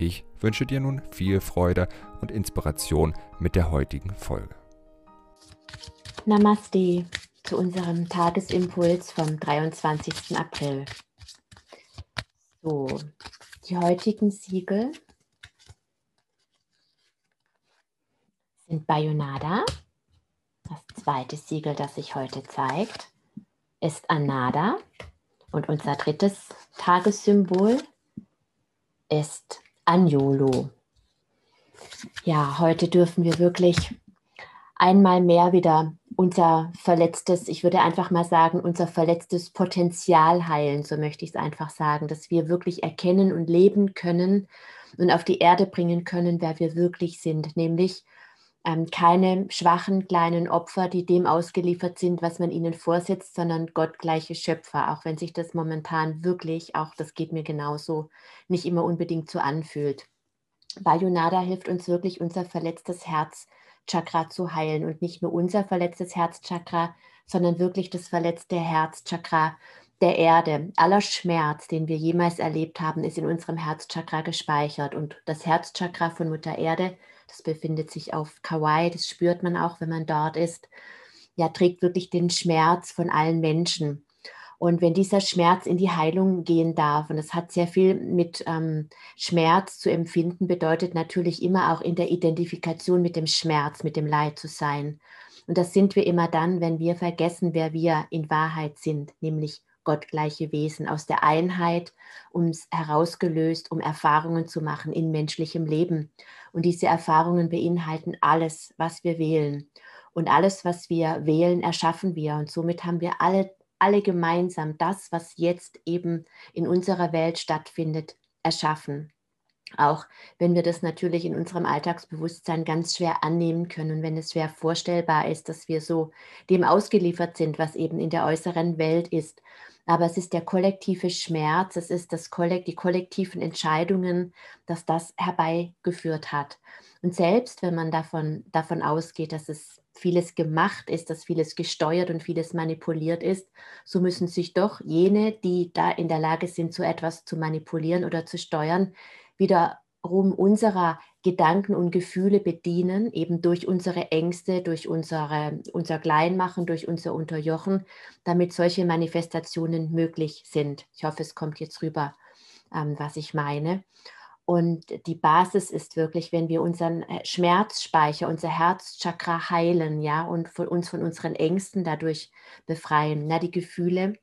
Ich wünsche dir nun viel Freude und Inspiration mit der heutigen Folge. Namaste zu unserem Tagesimpuls vom 23. April. So, die heutigen Siegel sind Bayonada. Das zweite Siegel, das sich heute zeigt, ist Anada. Und unser drittes Tagessymbol ist Anjolo. Ja, heute dürfen wir wirklich einmal mehr wieder unser verletztes, ich würde einfach mal sagen, unser verletztes Potenzial heilen, so möchte ich es einfach sagen, dass wir wirklich erkennen und leben können und auf die Erde bringen können, wer wir wirklich sind, nämlich ähm, keine schwachen kleinen Opfer, die dem ausgeliefert sind, was man ihnen vorsetzt, sondern gottgleiche Schöpfer, auch wenn sich das momentan wirklich, auch das geht mir genauso, nicht immer unbedingt so anfühlt. Bayonada hilft uns wirklich, unser verletztes Herzchakra zu heilen und nicht nur unser verletztes Herzchakra, sondern wirklich das verletzte Herzchakra der Erde. Aller Schmerz, den wir jemals erlebt haben, ist in unserem Herzchakra gespeichert und das Herzchakra von Mutter Erde das befindet sich auf Kauai, das spürt man auch, wenn man dort ist. Ja, trägt wirklich den Schmerz von allen Menschen. Und wenn dieser Schmerz in die Heilung gehen darf, und das hat sehr viel mit ähm, Schmerz zu empfinden, bedeutet natürlich immer auch in der Identifikation mit dem Schmerz, mit dem Leid zu sein. Und das sind wir immer dann, wenn wir vergessen, wer wir in Wahrheit sind, nämlich gottgleiche Wesen aus der Einheit, uns herausgelöst, um Erfahrungen zu machen in menschlichem Leben. Und diese Erfahrungen beinhalten alles, was wir wählen. Und alles, was wir wählen, erschaffen wir. Und somit haben wir alle, alle gemeinsam das, was jetzt eben in unserer Welt stattfindet, erschaffen. Auch wenn wir das natürlich in unserem Alltagsbewusstsein ganz schwer annehmen können, wenn es schwer vorstellbar ist, dass wir so dem ausgeliefert sind, was eben in der äußeren Welt ist aber es ist der kollektive Schmerz, es ist das Kollekt, die kollektiven Entscheidungen, dass das herbeigeführt hat. Und selbst wenn man davon, davon ausgeht, dass es vieles gemacht ist, dass vieles gesteuert und vieles manipuliert ist, so müssen sich doch jene, die da in der Lage sind, so etwas zu manipulieren oder zu steuern, wiederum unserer Gedanken und Gefühle bedienen, eben durch unsere Ängste, durch unsere, unser Kleinmachen, durch unser Unterjochen, damit solche Manifestationen möglich sind. Ich hoffe, es kommt jetzt rüber, ähm, was ich meine. Und die Basis ist wirklich, wenn wir unseren äh, Schmerzspeicher, unser Herzchakra heilen, ja, und von uns von unseren Ängsten dadurch befreien. Na, die Gefühle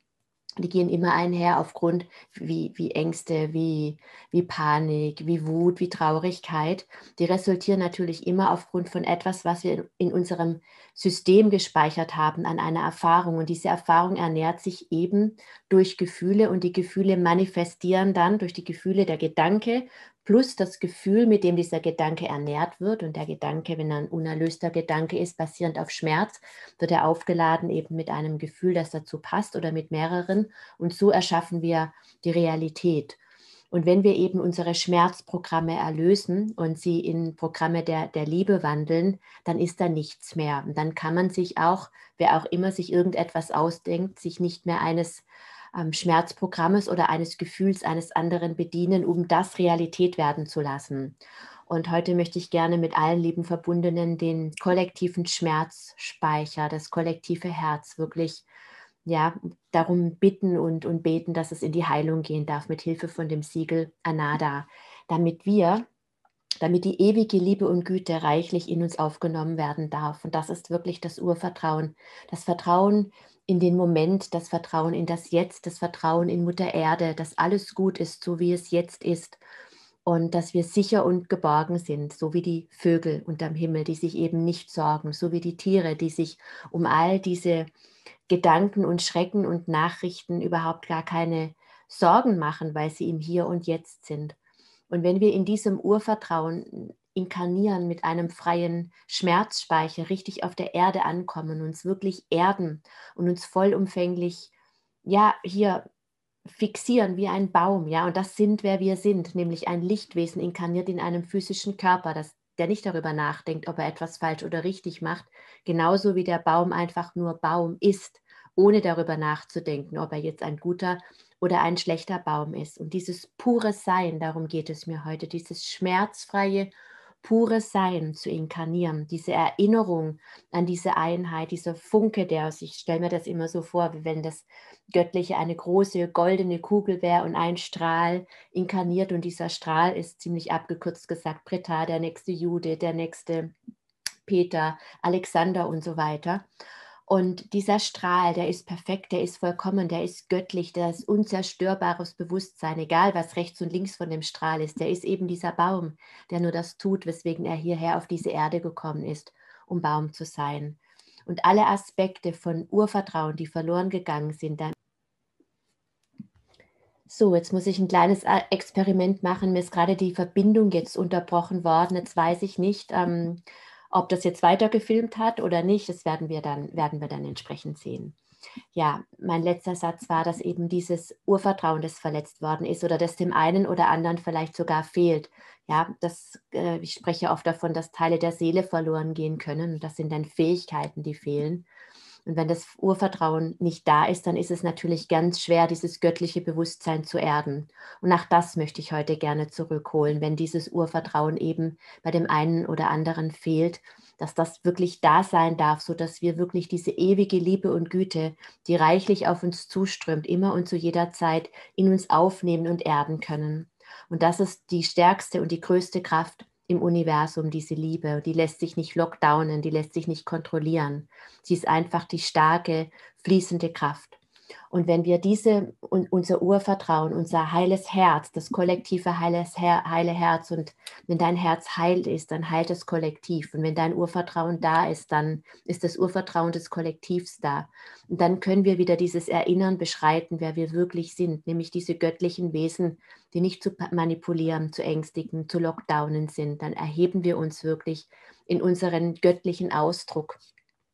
die gehen immer einher aufgrund wie, wie Ängste, wie, wie Panik, wie Wut, wie Traurigkeit. Die resultieren natürlich immer aufgrund von etwas, was wir in unserem System gespeichert haben an einer Erfahrung. Und diese Erfahrung ernährt sich eben durch Gefühle und die Gefühle manifestieren dann durch die Gefühle der Gedanke plus das Gefühl, mit dem dieser Gedanke ernährt wird. Und der Gedanke, wenn er ein unerlöster Gedanke ist, basierend auf Schmerz, wird er aufgeladen eben mit einem Gefühl, das dazu passt oder mit mehreren. Und so erschaffen wir die Realität. Und wenn wir eben unsere Schmerzprogramme erlösen und sie in Programme der, der Liebe wandeln, dann ist da nichts mehr. Und dann kann man sich auch, wer auch immer sich irgendetwas ausdenkt, sich nicht mehr eines ähm, Schmerzprogrammes oder eines Gefühls eines anderen bedienen, um das Realität werden zu lassen. Und heute möchte ich gerne mit allen lieben Verbundenen den kollektiven Schmerzspeicher, das kollektive Herz wirklich ja, darum bitten und, und beten, dass es in die Heilung gehen darf, mit Hilfe von dem Siegel Anada, damit wir, damit die ewige Liebe und Güte reichlich in uns aufgenommen werden darf. Und das ist wirklich das Urvertrauen, das Vertrauen in den Moment, das Vertrauen in das Jetzt, das Vertrauen in Mutter Erde, dass alles gut ist, so wie es jetzt ist und dass wir sicher und geborgen sind, so wie die Vögel unterm Himmel, die sich eben nicht sorgen, so wie die Tiere, die sich um all diese Gedanken und Schrecken und Nachrichten überhaupt gar keine Sorgen machen, weil sie im Hier und Jetzt sind. Und wenn wir in diesem Urvertrauen inkarnieren mit einem freien Schmerzspeicher, richtig auf der Erde ankommen, uns wirklich erden und uns vollumfänglich, ja, hier fixieren wie ein Baum, ja, und das sind, wer wir sind, nämlich ein Lichtwesen inkarniert in einem physischen Körper, das, der nicht darüber nachdenkt, ob er etwas falsch oder richtig macht, genauso wie der Baum einfach nur Baum ist, ohne darüber nachzudenken, ob er jetzt ein guter oder ein schlechter Baum ist. Und dieses pure Sein, darum geht es mir heute, dieses schmerzfreie pures Sein zu inkarnieren, diese Erinnerung an diese Einheit, dieser Funke, der aus, ich stelle mir das immer so vor, wie wenn das Göttliche eine große goldene Kugel wäre und ein Strahl inkarniert und dieser Strahl ist ziemlich abgekürzt gesagt Britta, der nächste Jude, der nächste Peter, Alexander und so weiter. Und dieser Strahl, der ist perfekt, der ist vollkommen, der ist göttlich, der ist unzerstörbares Bewusstsein, egal was rechts und links von dem Strahl ist. Der ist eben dieser Baum, der nur das tut, weswegen er hierher auf diese Erde gekommen ist, um Baum zu sein. Und alle Aspekte von Urvertrauen, die verloren gegangen sind, dann so, jetzt muss ich ein kleines äh, Experiment machen. Mir ist gerade die Verbindung jetzt unterbrochen worden. Jetzt weiß ich nicht, ähm, ob das jetzt weiter gefilmt hat oder nicht, das werden wir dann, werden wir dann entsprechend sehen. Ja, mein letzter Satz war, dass eben dieses Urvertrauen, das verletzt worden ist oder das dem einen oder anderen vielleicht sogar fehlt. Ja, das, äh, ich spreche oft davon, dass Teile der Seele verloren gehen können. Das sind dann Fähigkeiten, die fehlen. Und wenn das Urvertrauen nicht da ist, dann ist es natürlich ganz schwer, dieses göttliche Bewusstsein zu erden. Und nach das möchte ich heute gerne zurückholen, wenn dieses Urvertrauen eben bei dem einen oder anderen fehlt, dass das wirklich da sein darf, sodass wir wirklich diese ewige Liebe und Güte, die reichlich auf uns zuströmt, immer und zu jeder Zeit in uns aufnehmen und erden können. Und das ist die stärkste und die größte Kraft, im Universum, diese Liebe. Die lässt sich nicht lockdownen, die lässt sich nicht kontrollieren. Sie ist einfach die starke, fließende Kraft. Und wenn wir diese, unser Urvertrauen, unser heiles Herz, das kollektive heiles heile Herz, und wenn dein Herz heil ist, dann heilt das Kollektiv. Und wenn dein Urvertrauen da ist, dann ist das Urvertrauen des Kollektivs da. Und dann können wir wieder dieses Erinnern beschreiten, wer wir wirklich sind, nämlich diese göttlichen Wesen, die nicht zu manipulieren, zu ängstigen, zu lockdownen sind. Dann erheben wir uns wirklich in unseren göttlichen Ausdruck.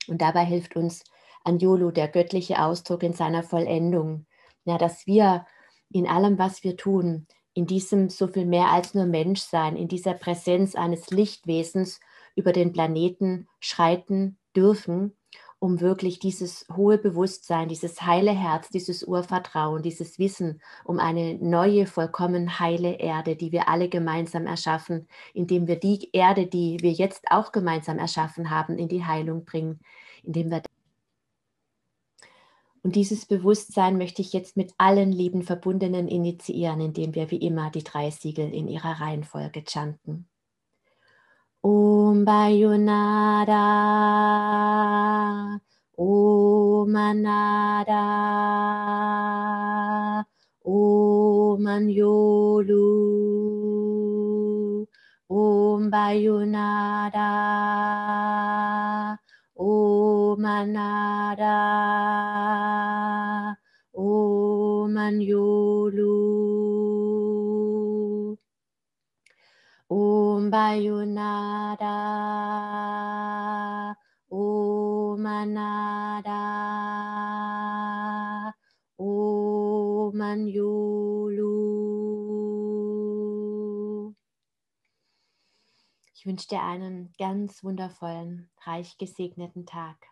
Und dabei hilft uns Anjulu, der göttliche Ausdruck in seiner Vollendung. Ja, dass wir in allem, was wir tun, in diesem so viel mehr als nur Menschsein, in dieser Präsenz eines Lichtwesens über den Planeten schreiten dürfen, um wirklich dieses hohe Bewusstsein, dieses heile Herz, dieses Urvertrauen, dieses Wissen um eine neue, vollkommen heile Erde, die wir alle gemeinsam erschaffen, indem wir die Erde, die wir jetzt auch gemeinsam erschaffen haben, in die Heilung bringen, indem wir und dieses Bewusstsein möchte ich jetzt mit allen lieben Verbundenen initiieren, indem wir wie immer die drei Siegel in ihrer Reihenfolge chanten. Om Bayonada, Om Anada, Om Anjolu, Om Bayonada, Om Anada. Manyolu Om Bayunada Om Anada Om Manyolu Ich wünsche dir einen ganz wundervollen, reich gesegneten Tag.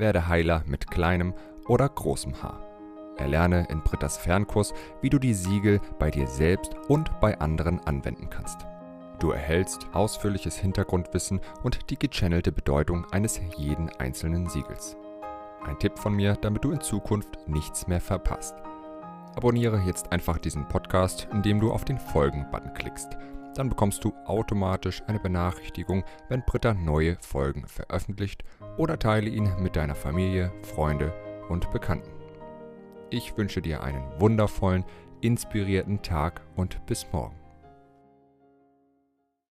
Werde Heiler mit kleinem oder großem Haar. Erlerne in Brittas Fernkurs, wie du die Siegel bei dir selbst und bei anderen anwenden kannst. Du erhältst ausführliches Hintergrundwissen und die gechannelte Bedeutung eines jeden einzelnen Siegels. Ein Tipp von mir, damit du in Zukunft nichts mehr verpasst. Abonniere jetzt einfach diesen Podcast, indem du auf den Folgen-Button klickst. Dann bekommst du automatisch eine Benachrichtigung, wenn Britta neue Folgen veröffentlicht oder teile ihn mit deiner Familie, Freunde und Bekannten. Ich wünsche dir einen wundervollen, inspirierten Tag und bis morgen.